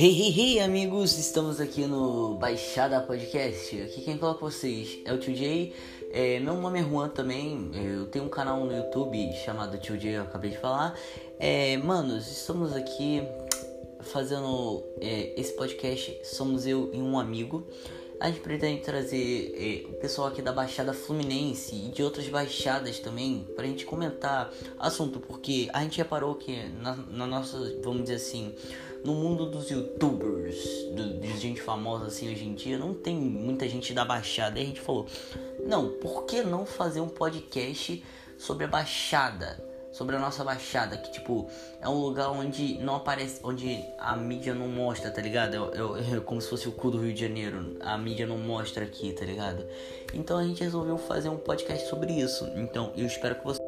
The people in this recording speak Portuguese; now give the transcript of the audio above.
Hey, hey, hey, amigos! Estamos aqui no Baixada Podcast. Aqui quem coloca vocês é o Tio J. É, meu nome é Juan também. Eu tenho um canal no YouTube chamado Tio J, eu acabei de falar. É, manos, estamos aqui fazendo é, esse podcast. Somos eu e um amigo. A gente pretende trazer é, o pessoal aqui da Baixada Fluminense e de outras baixadas também pra gente comentar assunto, porque a gente reparou que na, na nossa, vamos dizer assim, no mundo dos youtubers, do, de gente famosa assim hoje em dia, não tem muita gente da Baixada. E a gente falou: não, por que não fazer um podcast sobre a Baixada? Sobre a nossa Baixada, que tipo, é um lugar onde não aparece, onde a mídia não mostra, tá ligado? É como se fosse o cu do Rio de Janeiro, a mídia não mostra aqui, tá ligado? Então a gente resolveu fazer um podcast sobre isso. Então eu espero que você.